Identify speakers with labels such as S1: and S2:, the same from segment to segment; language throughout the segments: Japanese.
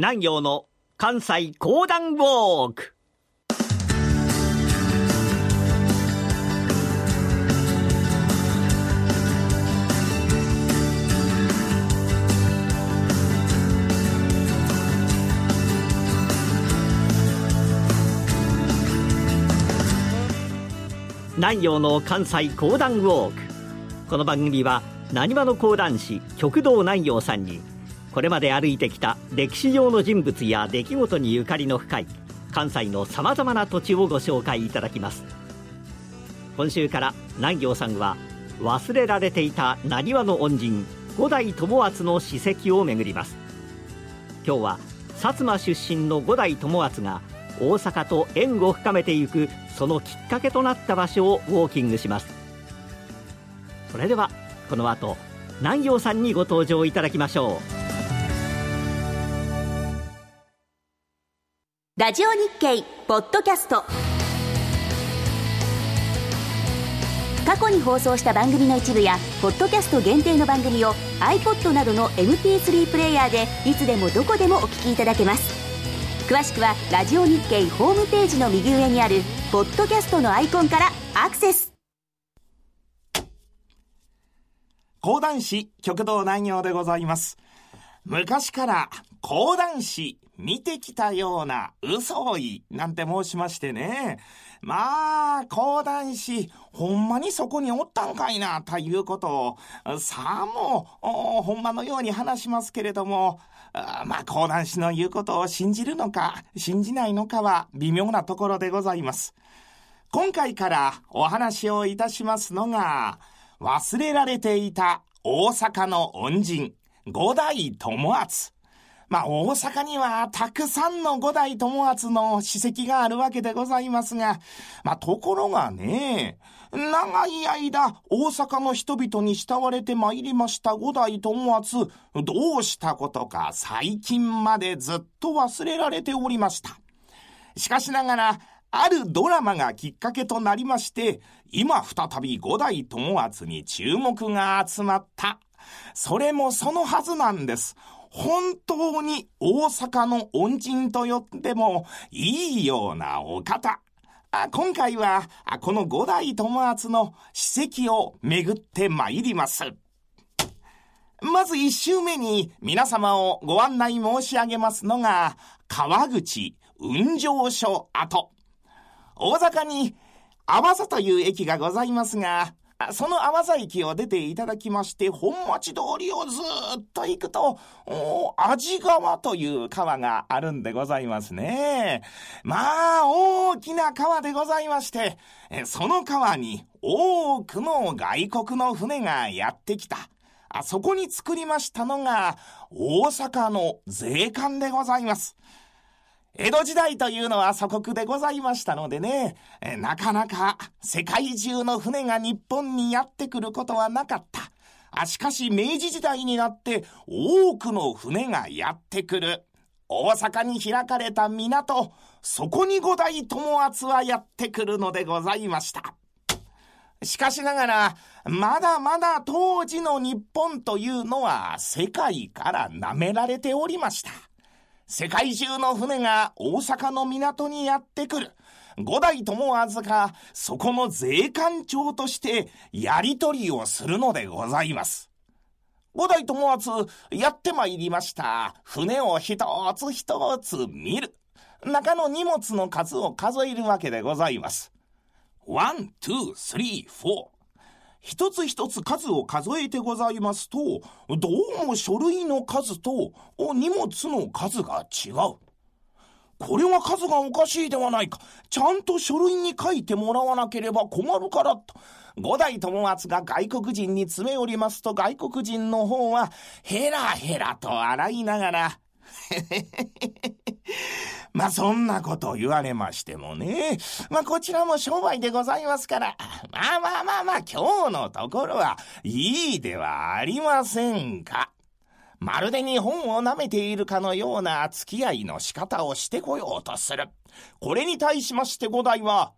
S1: 南陽の関西講談ウォーク。南陽の関西講談ウォーク。この番組はなにわの講談師極道南陽さんにこれまで歩いてきた歴史上の人物や出来事にゆかりの深い関西のさまざまな土地をご紹介いただきます。今週から南陽さんは忘れられていたなにわの恩人五代友厚の史跡を巡ります。今日は薩摩出身の五代友厚が大阪と縁を深めていくそのきっかけとなった場所をウォーキングします。それではこの後南陽さんにご登場いただきましょう。
S2: ラジオ日経ポッドキャスト。過去に放送した番組の一部やポッドキャスト限定の番組を iPod などの MP3 プレイヤーでいつでもどこでもお聞きいただけます。詳しくはラジオ日経ホームページの右上にあるポッドキャストのアイコンからアクセス。
S3: 講談師極道南陽でございます。昔から講談師見てきたような嘘を言いなんて申しましてね。まあ、講談師、ほんまにそこにおったんかいな、ということを、さあもう、ほんまのように話しますけれども、まあ、講談師の言うことを信じるのか、信じないのかは微妙なところでございます。今回からお話をいたしますのが、忘れられていた大阪の恩人、五代友厚。まあ、大阪にはたくさんの五代友厚の史跡があるわけでございますが、まあ、ところがね、長い間、大阪の人々に慕われてまいりました五代友厚、どうしたことか最近までずっと忘れられておりました。しかしながら、あるドラマがきっかけとなりまして、今再び五代友厚に注目が集まった。それもそのはずなんです。本当に大阪の恩人と呼んでもいいようなお方。今回は、この五代友厚の史跡を巡って参ります。まず一周目に皆様をご案内申し上げますのが、川口雲上所跡。大阪に、阿波佐という駅がございますが、その阿波佐駅を出ていただきまして、本町通りをずっと行くと、味川という川があるんでございますね。まあ、大きな川でございまして、その川に多くの外国の船がやってきた。あそこに作りましたのが、大阪の税関でございます。江戸時代というのは祖国でございましたのでね、なかなか世界中の船が日本にやってくることはなかった。あしかし明治時代になって多くの船がやってくる。大阪に開かれた港、そこに五代友厚はやってくるのでございました。しかしながら、まだまだ当時の日本というのは世界から舐められておりました。世界中の船が大阪の港にやってくる。五代友厚がそこの税関長としてやり取りをするのでございます。五代友厚やってまいりました。船を一つ一つ見る。中の荷物の数を数えるわけでございます。one, two, three, four. 一つ一つ数を数えてございますと、どうも書類の数と荷物の数が違う。これは数がおかしいではないか。ちゃんと書類に書いてもらわなければ困るからと。五代友厚が外国人に詰め寄りますと外国人の方はヘラヘラと洗いながら、まあそんなこと言われましてもね、まあこちらも商売でございますから、まあまあまあまあ今日のところはいいではありませんか。まるで日本を舐めているかのような付き合いの仕方をしてこようとする。これに対しまして五代は、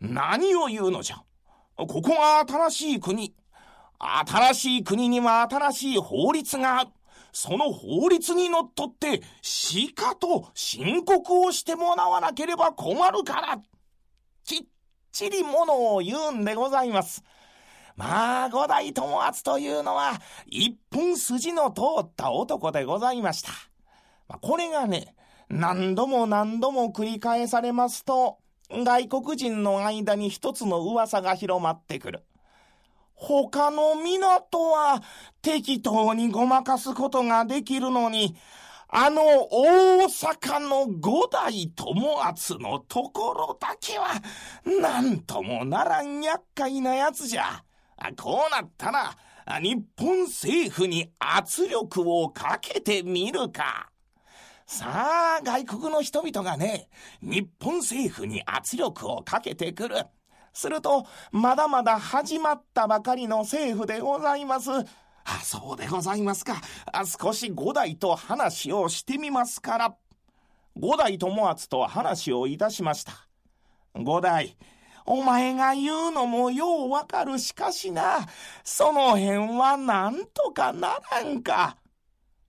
S3: 何を言うのじゃ。ここが新しい国。新しい国には新しい法律がある。その法律にのっとって、しかと申告をしてもらわなければ困るから、きっちりものを言うんでございます。まあ、五代友厚というのは、一本筋の通った男でございました。まあ、これがね、何度も何度も繰り返されますと、外国人の間に一つの噂が広まってくる。他の港は適当にごまかすことができるのに、あの大阪の五代友厚のところだけは、なんともならん厄介なやつじゃ。こうなったら、日本政府に圧力をかけてみるか。さあ、外国の人々がね、日本政府に圧力をかけてくる。すると、まだまだ始まったばかりの政府でございます。あ、そうでございますか。あ少し五代と話をしてみますから。五代友厚と話をいたしました。五代、お前が言うのもようわかるしかしな、その辺はなんとかならんか。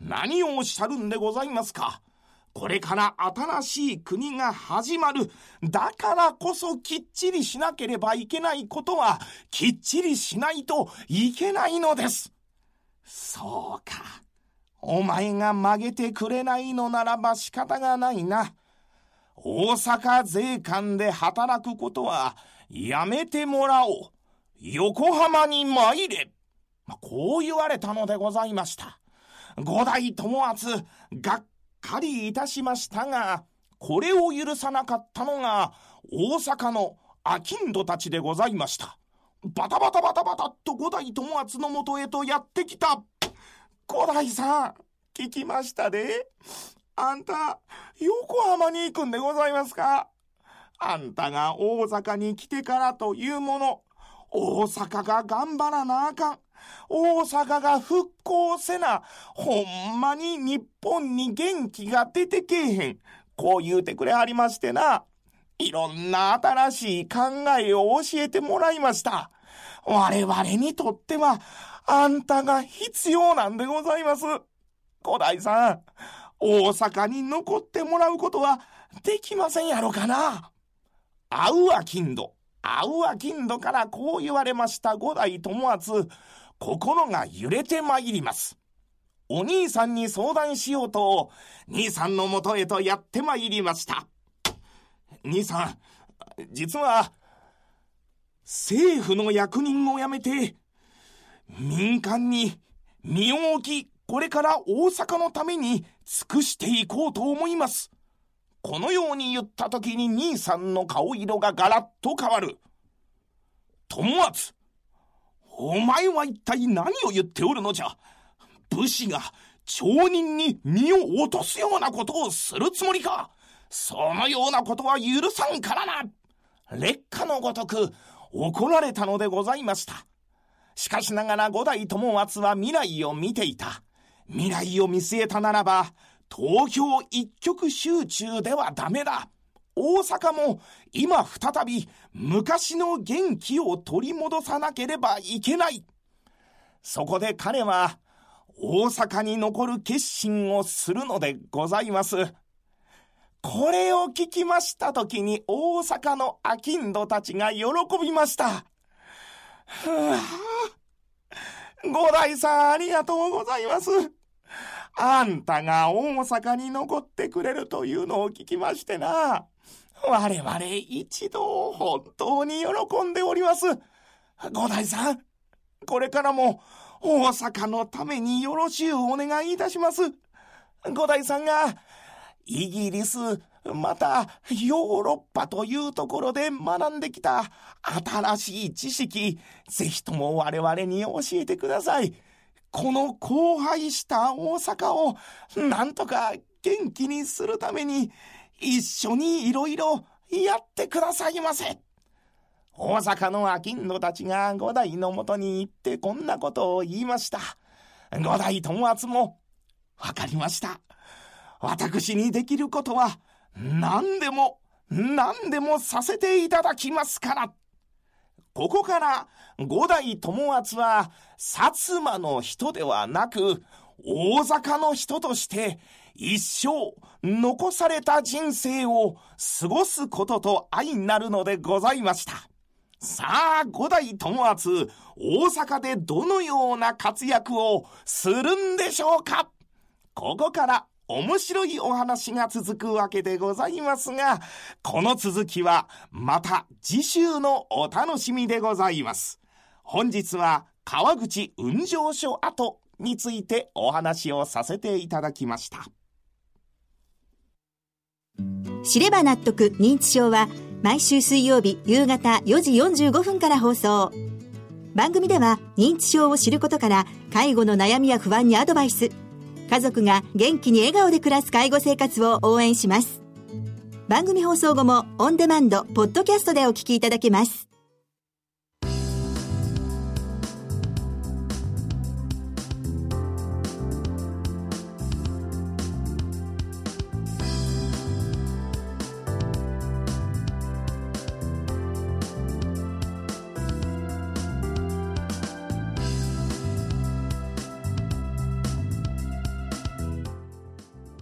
S3: 何をおっしゃるんでございますかこれから新しい国が始まる。だからこそきっちりしなければいけないことは、きっちりしないといけないのです。そうか。お前が曲げてくれないのならば仕方がないな。大阪税関で働くことはやめてもらおう。横浜に参れ。こう言われたのでございました。五代友厚、がっかりいたしましたが、これを許さなかったのが、大阪の商人たちでございました。バタバタバタバタっと五代友厚のもとへとやってきた。五代さん、聞きましたで。あんた、横浜に行くんでございますか？あんたが大阪に来てからというもの、大阪が頑張らなあかん。大阪が復興せな、ほんまに日本に元気が出てけえへん。こう言うてくれはりましてな。いろんな新しい考えを教えてもらいました。我々にとっては、あんたが必要なんでございます。古代さん、大阪に残ってもらうことはできませんやろかな。あうあ金土、あうあ金土からこう言われました五代友厚。心が揺れてまいります。お兄さんに相談しようと、兄さんのもとへとやってまいりました。兄さん、実は、政府の役人を辞めて、民間に身を置き、これから大阪のために尽くしていこうと思います。このように言った時に兄さんの顔色がガラッと変わる。友厚、お前は一体何を言っておるのじゃ？武士が町人に身を落とすようなことをするつもりか？そのようなことは許さんからな劣化のごとく怒られたのでございました。しかしながら五代友厚は未来を見ていた。未来を見据えたならば、東京一極集中ではダメだ。大阪も今再び昔の元気を取り戻さなければいけない。そこで彼は大阪に残る決心をするのでございます。これを聞きましたときに大阪の商人たちが喜びました。ふぅ。五代さんありがとうございます。あんたが大阪に残ってくれるというのを聞きましてな。我々一同本当に喜んでおります。五代さん、これからも大阪のためによろしゅうお願いいたします。五代さんがイギリス、またヨーロッパというところで学んできた新しい知識、ぜひとも我々に教えてください。この荒廃した大阪をなんとか元気にするために一緒にいろいろやってくださいませ。大阪の商人たちが五代のもとに行ってこんなことを言いました。五代友厚も、わかりました。私にできることは何でも何でもさせていただきますから。ここから五代友厚は薩摩の人ではなく大阪の人として一生残された人生を過ごすことと相なるのでございました。さあ、五代友厚、大阪でどのような活躍をするんでしょうかここから面白いお話が続くわけでございますが、この続きはまた次週のお楽しみでございます。本日は川口運上所跡についてお話をさせていただきました。
S2: 知れば納得認知症は毎週水曜日夕方4時45分から放送。番組では認知症を知ることから介護の悩みや不安にアドバイス。家族が元気に笑顔で暮らす介護生活を応援します。番組放送後もオンデマンド、ポッドキャストでお聞きいただけます。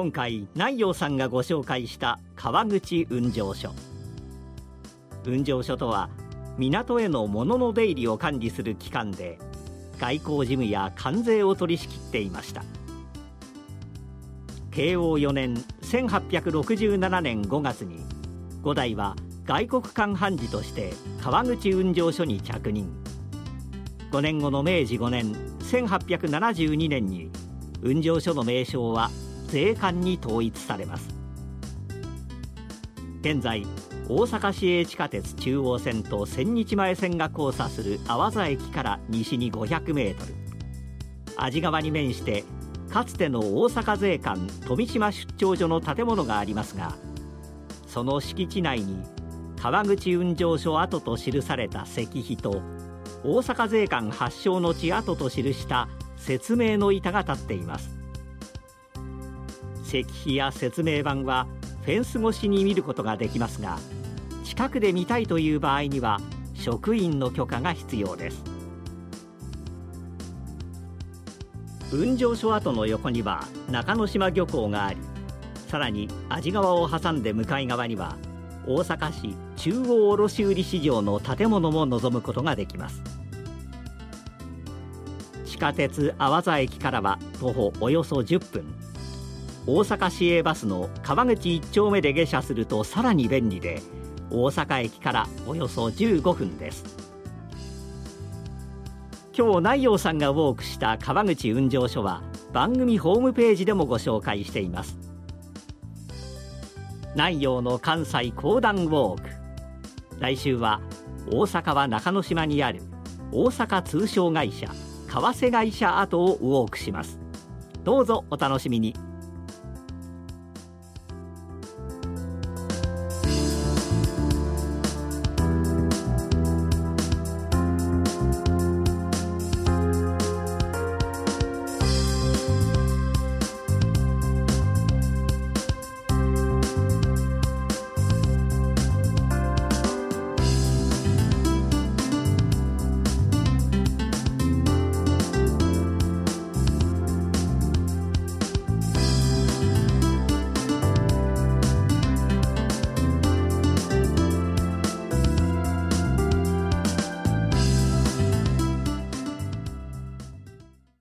S1: 今回南陽さんがご紹介した川口運上所運上所とは港への物の出入りを管理する機関で外交事務や関税を取り仕切っていました。慶応4年1867年5月に五代は外国間判事として川口運上所に着任。5年後の明治5年1872年に運上所の名称は税関に統一されます。現在大阪市営地下鉄中央線と千日前線が交差する阿波座駅から西に500メートル。安治川に面してかつての大阪税関富島出張所の建物がありますがその敷地内に川口運上所跡と記された石碑と大阪税関発祥の地跡と記した説明の板が立っています。石碑や説明板はフェンス越しに見ることができますが近くで見たいという場合には職員の許可が必要です。雲上所跡の横には中之島漁港がありさらに安治川を挟んで向かい側には大阪市中央卸売市場の建物も望むことができます。地下鉄阿波座駅からは徒歩およそ10分。大阪市営バスの川口1丁目で下車するとさらに便利で大阪駅からおよそ15分です。今日南陽さんがウォークした川口運上所は番組ホームページでもご紹介しています。南陽の関西講談ウォーク。来週は大阪は中之島にある大阪通商会社為替会社跡をウォークします。どうぞお楽しみに。